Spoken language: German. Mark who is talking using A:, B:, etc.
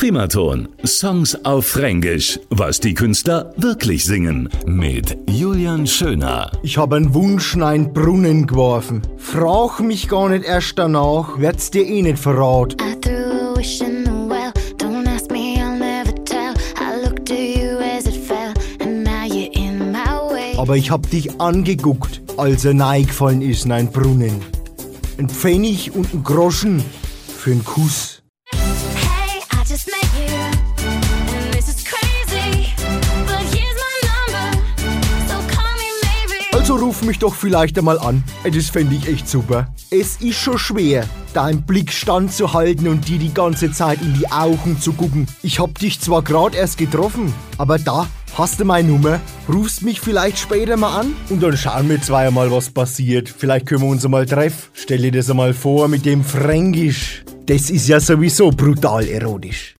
A: Primaton. Songs auf Fränkisch. Was die Künstler wirklich singen. Mit Julian Schöner.
B: Ich habe einen Wunsch in einen Brunnen geworfen. Frag mich gar nicht erst danach, werd's dir eh nicht verraten. Aber ich hab dich angeguckt, als er neigefallen ist in einen Brunnen. Ein Pfennig und ein Groschen für einen Kuss.
C: Maybe.
B: Also ruf mich doch vielleicht einmal an. Das fände ich echt super. Es ist schon schwer, deinen Blick standzuhalten und dir die ganze Zeit in die Augen zu gucken. Ich hab dich zwar gerade erst getroffen, aber da hast du meine Nummer. Rufst mich vielleicht später mal an und dann schauen wir zweimal, was passiert. Vielleicht können wir uns einmal treffen. Stell dir das einmal vor mit dem Fränkisch. Das ist ja sowieso brutal erotisch.